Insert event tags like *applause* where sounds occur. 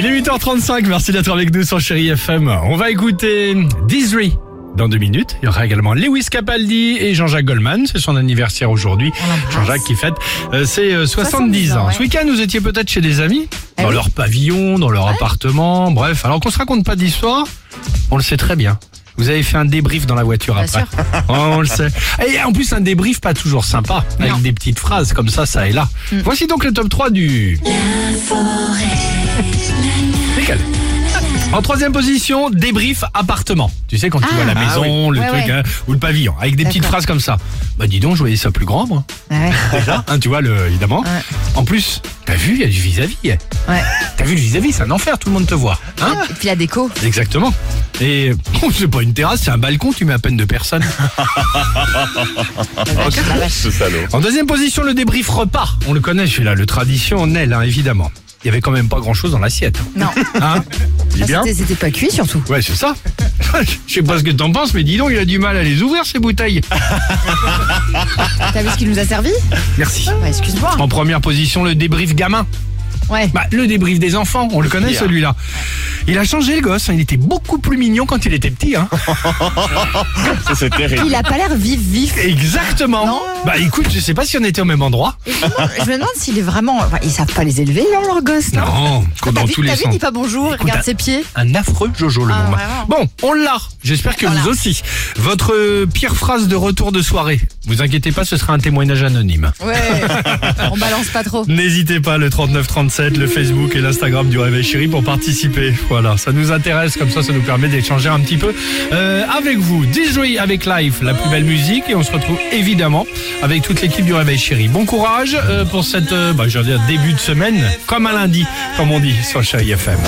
7h35, merci d'être avec nous sur Chéri FM. On va écouter Dizry dans deux minutes. Il y aura également Lewis Capaldi et Jean-Jacques Goldman. C'est son anniversaire aujourd'hui. Jean-Jacques qui fête euh, ses euh, 70, 70 ans. ouais. Ce week-end, vous étiez peut-être chez des amis, Ah dans oui. leur pavillon, dans leur appartement, bref. Alors qu'on se raconte pas d'histoire, on le sait très bien. Vous avez fait un débrief dans la voiture Bien après. sûr. Oh, *laughs* on le sait. Et en plus, un débrief pas toujours sympa, avec Non. Mm. des petites phrases comme ça, ça et là. Voici donc le top 3 du... En troisième position, débrief appartement. Tu sais, quand tu Ah. vois la Ah maison, le Ouais, truc, ouais. hein, ou le pavillon, avec des petites D'accord. phrases comme ça. Bah dis donc, je voyais ça plus grand, moi. Ouais. *laughs* Déjà, hein, tu vois, le, évidemment. Ouais. En plus, t'as vu, il y a du vis-à-vis. hein. Ouais. T'as vu le vis-à-vis, c'est un enfer, tout le monde te voit. Hein Et puis la déco. Exactement. Et bon, *laughs* c'est pas une terrasse, c'est un balcon, tu mets à peine de personnes. *laughs* La vache, la vache. Ce salaud. En deuxième position, le débrief repas. On le connaît celui-là, le traditionnel, hein, évidemment. Il y avait quand même pas grand-chose dans l'assiette. Non. Hein *laughs* Dis Ah, bien c'était- C'était pas cuit surtout. Ouais, c'est ça. *laughs* Je sais pas ce que t'en penses, mais dis donc, il a du mal à les ouvrir, ces bouteilles. *laughs* T'as vu ce qu'il nous a servi Merci. Bah, excuse-moi. En première position, le débrief gamin. Ouais. Bah, le débrief des enfants, on le connaît celui-là. Il a changé le gosse, hein, il était beaucoup plus mignon quand il était petit. Hein. Ça, c'est terrible. Il a pas l'air vif, vif. Exactement. Non. Bah écoute, je sais pas si on était au même endroit. Et je me demande- je me demande s'il est vraiment. enfin, ils savent pas les élever, là, leurs gosses, non Non, T'as dans vu, tous t'as les vu, sens. dit pas bonjour, Écoute, regarde un- ses pieds. Un affreux Jojo le Ah, môme. vraiment. Bon, on l'a. J'espère que On vous l'a. aussi. Votre euh, pire phrase de retour de soirée. Vous inquiétez pas, ce sera un témoignage anonyme. Ouais. *laughs* On balance pas trop. N'hésitez pas, le 3937, le Facebook et l'Instagram du Réveil Chéri pour participer. Voilà, ça nous intéresse, comme ça, ça nous permet d'échanger un petit peu euh, avec vous. Disjoy avec Live, la plus belle musique, et on se retrouve évidemment avec toute l'équipe du Réveil Chéri. Bon courage euh, pour cette, euh, bah, début de semaine, comme un lundi, comme on dit sur Chéri FM.